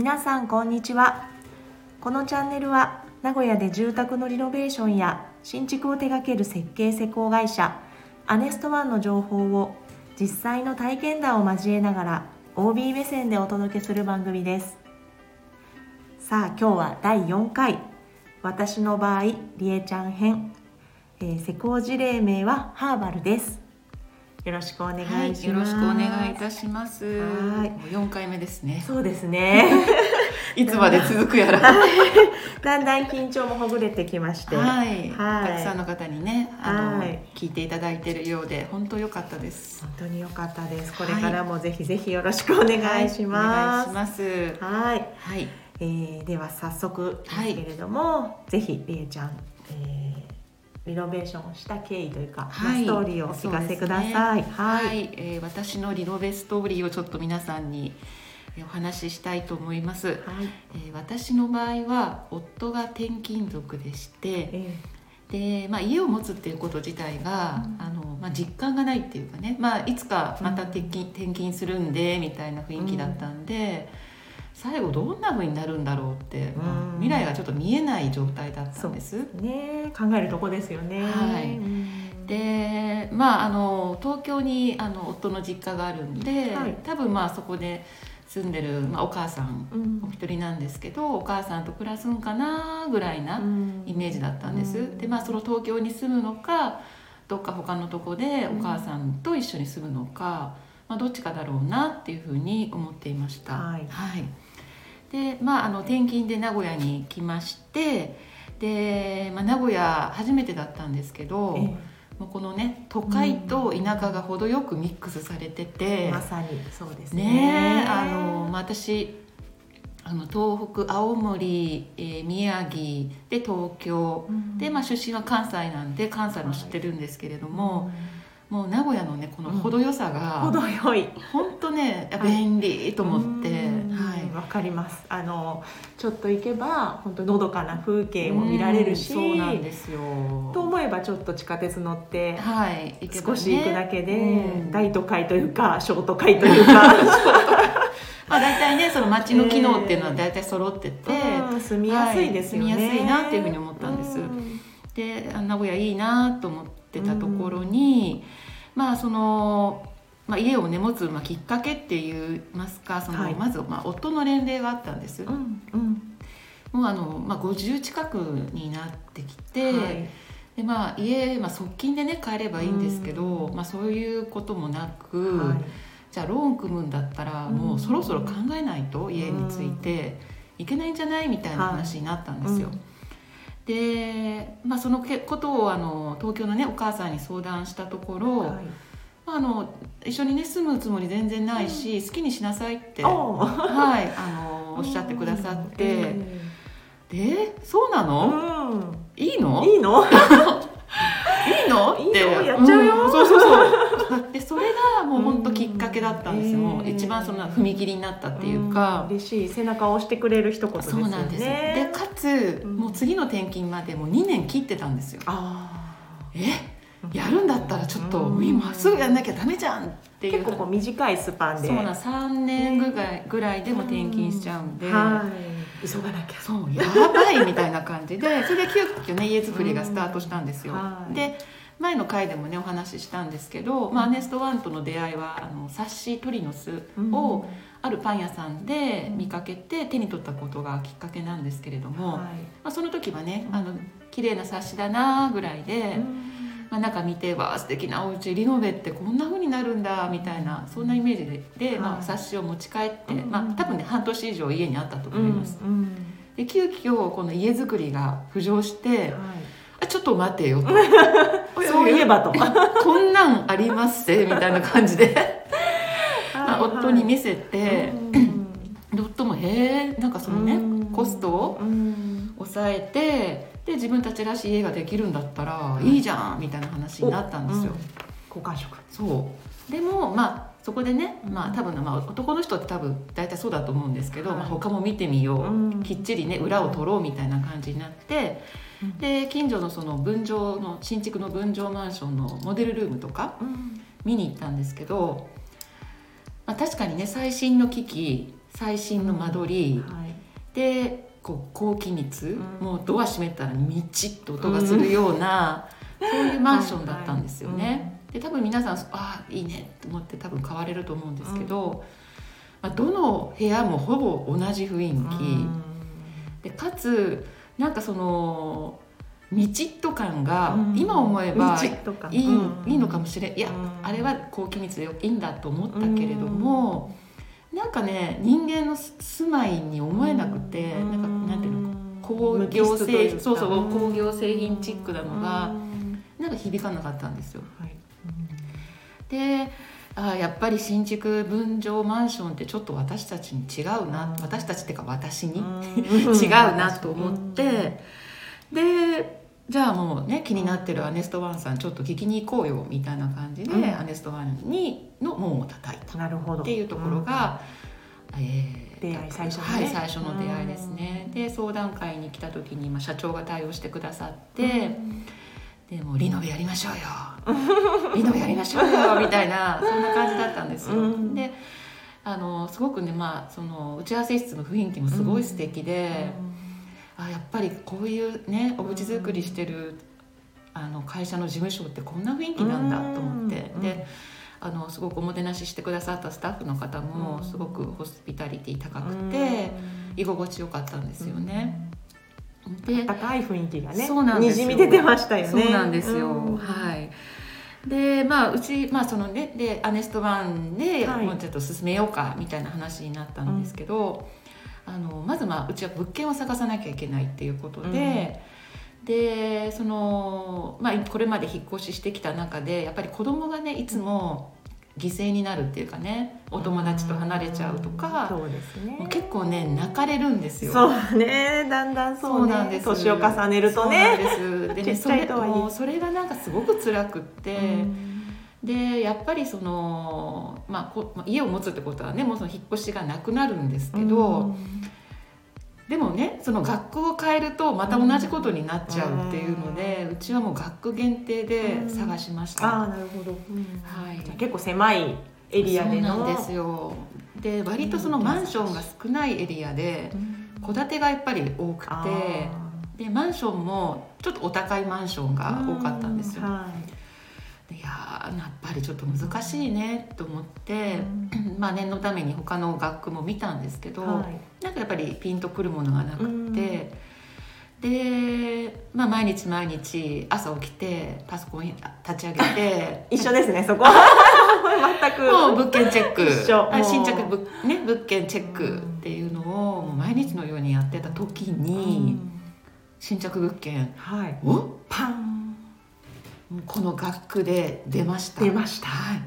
皆さんこんにちは。このチャンネルは名古屋で住宅のリノベーションや新築を手掛ける設計施工会社アネストワンの情報を実際の体験談を交えながら OB 目線でお届けする番組です。さあ今日は第4回。私の場合りえちゃん編、えー、施工事例名はハーバルです。よろしくお願いします、はい、よろしくお願いいたします。はい。4回目ですね。そうですね。いつまで続くやら。だんだん緊張もほぐれてきまして。はい、はい、たくさんの方にねあの、はい、聞いていただいているようで本当良かったです。本当に良かったです。これからもぜひぜひよろしくお願いします、はい、お願いします。はい、はい。えー、では早速ですけれども、はい、ぜひりえちゃん、えーリノベーションをした経緯というか、はい、ストーリーをお聞かせください。ね、はい、はい、えー、私のリノベストーリーをちょっと皆さんにお話ししたいと思います。はい、えー、私の場合は夫が転勤族でして、えー、でまあ、家を持つっていうこと自体が、うん、あのまあ、実感がないっていうかね、まあ、いつかまた転勤,、転勤するんでみたいな雰囲気だったんで。うん最後どんなふうになるんだろうって、まあ、未来がちょっと見えない状態だったんです。ね考えるとこですよね。はい、でまああの東京にあの夫の実家があるんで、はい、多分まあそこで住んでる、まあ、お母さん、お一人なんですけどお母さんと暮らすんかなぐらいなイメージだったんです。うん、でまあその東京に住むのかどっか他のとこでお母さんと一緒に住むのか。まあ、どっちかだろうなっていうふうに思っていました。はい、はい、でまああの転勤で名古屋に来ましてで、まあ、名古屋初めてだったんですけど、えもうこのね都会と田舎が程よくミックスされてて、うん、まさにそうですね。ねあの、まあ、私あの東北青森、えー、宮城で東京、うん、で、まあ、出身は関西なんで関西も知ってるんですけれども。うん。もう名古屋のねこの程よさが、程よい。本当ね便利と思ってはいわかります。あのちょっと行けば本当のどかな風景も見られるしそうなんですよ。と思えばちょっと地下鉄乗って、はい、少し行くだけで、大都会というか小都会というか。まあ大体ねその街の機能っていうのは大体揃ってて、住みやすいですよね、はい、住みやすいなっていうふうに思ったんです、で名古屋いいなと思ってたところに、まあその、まあ、家をね持つ、まあ、きっかけって言いますかその、はい、まず、まあ、夫の年齢があったんです。うんうん、もうあの、まあ、50近くになってきて、はい、でまあ、家、まあ、側近でね帰ればいいんですけど、うん、まあ、そういうこともなく、はい、じゃあローン組むんだったらもうそろそろ考えないと家についていけないんじゃないみたいな話になったんですよ。で、まあ、そのことをあの東京のねお母さんに相談したところ、はい、あの一緒にね住むつもり全然ないし、うん、好きにしなさいって、はい、あのおっしゃってくださって、えー、でそうなの、うん、いいの？いいの？いいの？って。やっちゃうよ、うん、そうそうそう。でそれがもう本当きっかけだったんですよ、うん、一番その踏切になったっていうか、うん、嬉しい背中を押してくれる一言ですよね。そうなんですでかつ、もう次の転勤までもう2年切ってたんですよ。あえ？やるんだったらちょっと、今すぐやんなきゃダメじゃんっていう。結構短いスパンで。そうな3年ぐらいぐらいでも転勤しちゃうんで、はい。急がなきゃ。そうやばいみたいな感じ。でそれで急遽ね家づくりがスタートしたんですよ、で前の回でもねお話ししたんですけど、まあ、アネストワンとの出会いはあの冊子「トリノス」をあるパン屋さんで見かけて手に取ったことがきっかけなんですけれども、はい、まあ、その時はねあの綺麗な冊子だなぐらいで。まあ、中見てわあ素敵なお家リノベってこんなふうになるんだみたいなそんなイメージでで、まあ、冊子を持ち帰って、まあ、多分ね半年以上家にあったと思います。で急遽この家づくりが浮上して、はい、あちょっと待てよと。そういえばと。こんなんありますせみたいな感じで。まあ、夫に見せて、夫も「へえんかそのねコストを抑えてで自分たちらしい家ができるんだったらいいじゃんみたいな話になったんですよ。好感触そう。でもまあそこでね、まあ、多分、まあ、男の人って多分大体そうだと思うんですけど、はい、まあ、他も見てみよう、うん、きっちりね裏を取ろうみたいな感じになって、うん、で近所のその分譲の新築の分譲マンションのモデルルームとか見に行ったんですけど、まあ、確かにね最新の機器最新の間取り、はい。でこう高気密、うん。もうドア閉めたらみちっと音がするような、そういうマンションだったんですよね。で多分皆さんああいいねと思って多分買われると思うんですけど、まあ、どの部屋もほぼ同じ雰囲気、でかつなんかそのみちっと感がうん。今思えばいい,、うん。いいのかもしれん。いや、うん。あれは高気密でいいんだと思ったけれども、なんかね人間の住まいに思えなくて、なんかなんていうの工業製品そうそう工業製品チックなのがなんか響かなかったんですよ。はい。であやっぱり新築分譲マンションってちょっと私たちに違うな、うん。私たちっていうか私に、うん。違うなと思って、でじゃあもうね気になってるアネストワンさんちょっと聞きに行こうよみたいな感じで、うん。アネストワンにの門を叩いたなるほど。っていうところが、えー出会い最初のね。はい最初の出会いですね、で相談会に来た時に、まあ、社長が対応してくださって、でもうリノベやりましょうよ。リノベやりましょうよみたいなそんな感じだったんですよ、うん。であのすごくねまあその打ち合わせ室の雰囲気もすごい素敵で、あやっぱりこういうねお家作りしてるあの会社の事務所ってこんな雰囲気なんだと思って、うんであのすごくおもてなししてくださったスタッフの方もうん。すごくホスピタリティ高くて、居心地よかったんですよね。で高い雰囲気がねそうなんですよ。にじみ出てましたよね。そうなんですよ、うん。はい。でまあうちまあそのねでアネストワンで、はい。もうちょっと進めようかみたいな話になったんですけど、あのまずまあうちは物件を探さなきゃいけないっていうことで、でそのまあこれまで引っ越ししてきた中でやっぱり子供がねいつも犠牲になるっていうかねお友達と離れちゃうとか、そうですね。結構ね泣かれるんですよ。そうね。だんだんそうね。なんです。年を重ねるとそうねなんです。でねそれそれがなんかすごく辛くって、うんでやっぱりその、まあ、家を持つってことはねもうその引っ越しがなくなるんですけど、でもねその学区を変えるとまた同じことになっちゃうっていうので、うちはもう学区限定で探しました。ああなるほど、はい。じゃあ結構狭いエリアでの。なんですよ。で割とそのマンションが少ないエリアで戸建てがやっぱり多くあてでマンションもちょっとお高いマンションがー多かったんですよ。うはでいやーやっぱりちょっと難しいねと思ってい、まあ念のために他の学区も見たんですけど、はい。なんかやっぱりピンとくるものがなくって、で、まあ、毎日毎日朝起きてパソコン立ち上げて 一緒ですねそこ。は全く。もう物件チェック。新着物,、ね、物件チェックっていうのを毎日のようにやってた時に、新着物件。はい。おパンこの学区で出ました。出ました。はい。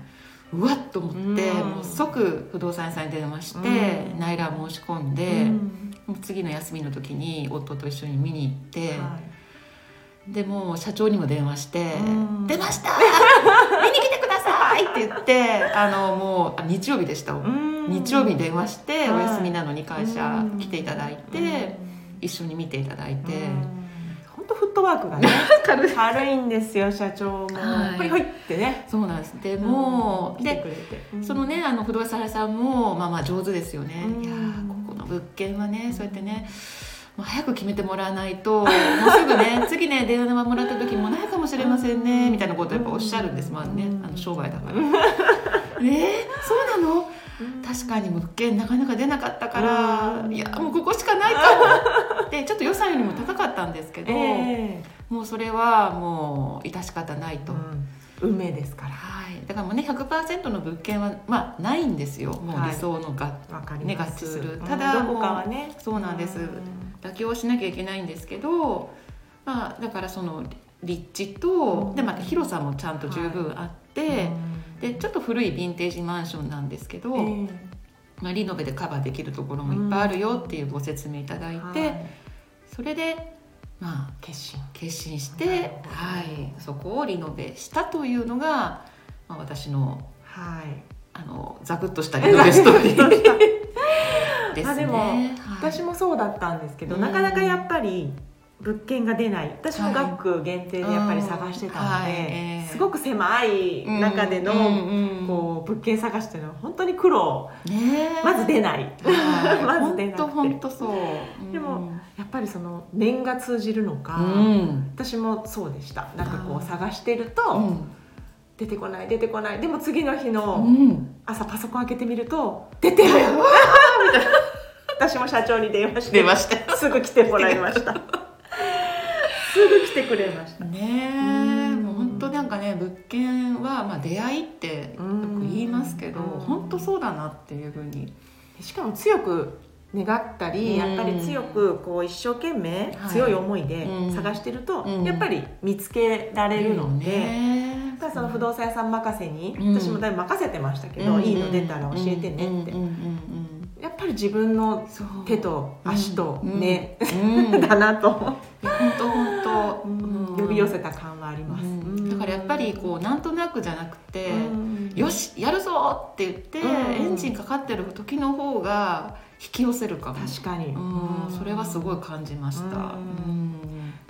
うわっと思ってうん。もう即不動産屋さんに電話してうん。内覧申し込んで、次の休みの時に夫と一緒に見に行って、はでもう社長にも電話してうん「出ました。見に来てください!」って言ってあのもうあ日曜日でした、日曜日に電話して、はい。お休みなのに会社うん。来ていただいて、一緒に見ていただいて、本当フットワークがね 軽い。軽いんですよ社長も。はい。ほいほいってね。そうなんですでもう、で来てくれて。そのねあの不動産屋さんもまあまあ上手ですよね、うん。いやーここの物件はねそうやってねもう早く決めてもらわないともうすぐね 次ね電話もらった時もないかもしれませんねみたいなことをやっぱおっしゃるんです。まあねあの商売だから。えー、そうなの？確かに物件なかなか出なかったから、うん。いやもうここしかないかも。でちょっと予算よりも高かったんですけど、えもうそれはもう致し方ないと。え運命ですから。はい、だからもうね100%の物件はまあないんですよ。もうはい理想のが、わかりね合致する。うん。ただどこかはね。そうなんです。妥協しなきゃいけないんですけどまあだからその立地と、うん。でまた広さもちゃんと十分あって、でちょっと古いヴィンテージマンションなんですけど、えまあ、リノベでカバーできるところもいっぱいあるよっていうご説明いただいて、えはい。それでまあ決心決心して、はい、そこをリノベしたというのが、まあ、私のはい。あのザクッとしたリノベストーリー ですね。あでもはい。私もそうだったんですけど、うん。なかなかやっぱり物件が出ない。私も学区限定でやっぱり探してたので、はい。えーすごく狭い中での、うんうんうん。こう物件探しっていうのは本当に苦労。ねえ。まず出ない。はい。まず出なくて。本当本当そう。でもやっぱりその念が通じるのか、うん。私もそうでした。なんかこう探してると、うん。出てこない出てこない。でも次の日うのん。朝パソコン開けてみると出てる。私も社長に電話して出ましたすぐ来てもらいましたすぐ来てくれました。ねもう本当なんかね物件はまあ出会いってよく言いますけどうん。本当そうだなっていうふうに。しかも強く願ったり、うん。やっぱり強くこう一生懸命はい。強い思いでうん。探してると、うん。やっぱり見つけられるので、その不動産屋さん任せに、うん。私もだいぶ任せてましたけど、いいの出たら教えてねって、やっぱり自分の手と足とうん。目、うん。だなと、本当本当うん。呼び寄せた感はあります、うん。だからやっぱりこうなんとなくじゃなくて、うん。よしやるぞって言って、うん。エンジンかかってる時の方が引き寄せるかも。確かに、うん、それはすごい感じました、うん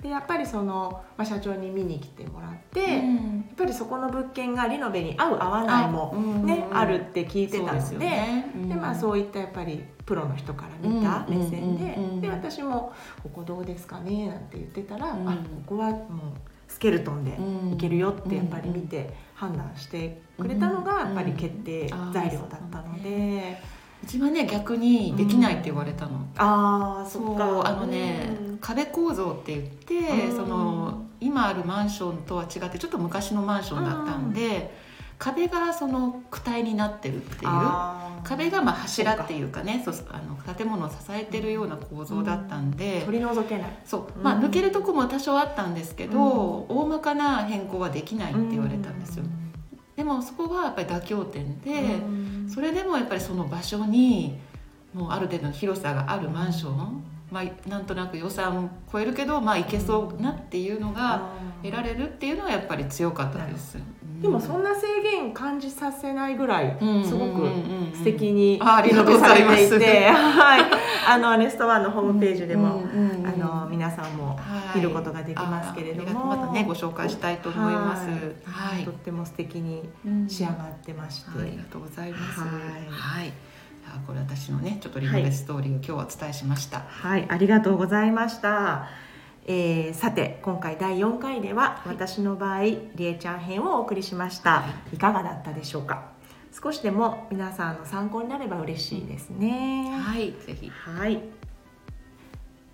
でやっぱりその、まあ、社長に見に来てもらって、やっぱりそこの物件がリノベに合う合わないもね、あるって聞いてたのででまあ、うそういったやっぱりプロの人から見た目線で,、うん。うん。うん。うんで私も「ここどうですかね?」なんて言ってたら「うんあここはもうスケルトンでん。いけるよ」ってやっぱり見て判断してくれたのがやっぱり決定材料だったので、うちはね逆にできないって言われたの、ああそそうあのね、うん。壁構造って言って、うん。その今あるマンションとは違ってちょっと昔のマンションだったんで、壁がその躯体になってるっていう壁がまあ柱っていうかねそうあの建物を支えてるような構造だったんで、取り除けない。そう。まあ、うん抜けるとこも多少あったんですけど、大まかな変更はできないって言われたんですよ、でもそこはやっぱり妥協点で、うんそれでもやっぱりその場所にもうある程度の広さがあるマンション、まあ、なんとなく予算超えるけどまあいけそうなっていうのが得られるっていうのはやっぱり強かったです。でもそんな制限感じさせないぐらいうんすごく素敵にリノベされていて、はい、あのネストワンのホームページでも、あの皆さんもはい。見ることができますけれども、またねご紹介したいと思います。はい。とっても素敵に仕上がってまして、ありがとうございます。はい。これ私のねちょっとリノベストーリーを今日はお伝えしました。はい、ありがとうございました。えーさて今回第4回では、私の場合りえちゃん編をお送りしました、い、かがだったでしょうか？少しでも皆さんの参考になれば嬉しいですね。はい、ぜひ。はい。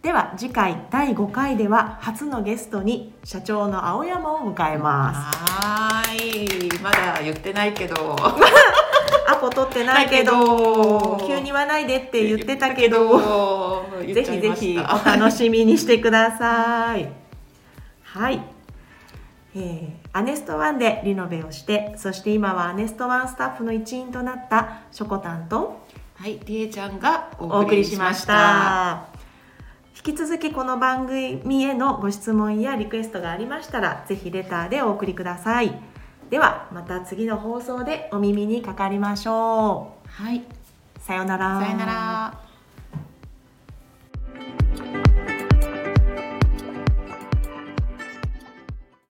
では次回第5回では初のゲストに社長の青山を迎えます。はーい、まだ言ってないけど。アポ取ってないけど急に言わないでって言ってたけど言ぜひぜひおた楽しみにしてください。はい。えーアネストワンでリノベをしてそして今はアネストワンスタッフの一員となったしょこたんとはい、りえちゃんがおお送送りしまし。た引き続きこの番組へのご質問やリクエストがありましたらぜひレターでお送りくださいではまた次の放送でお耳にかかりましょはい、うさようなら。さよなら。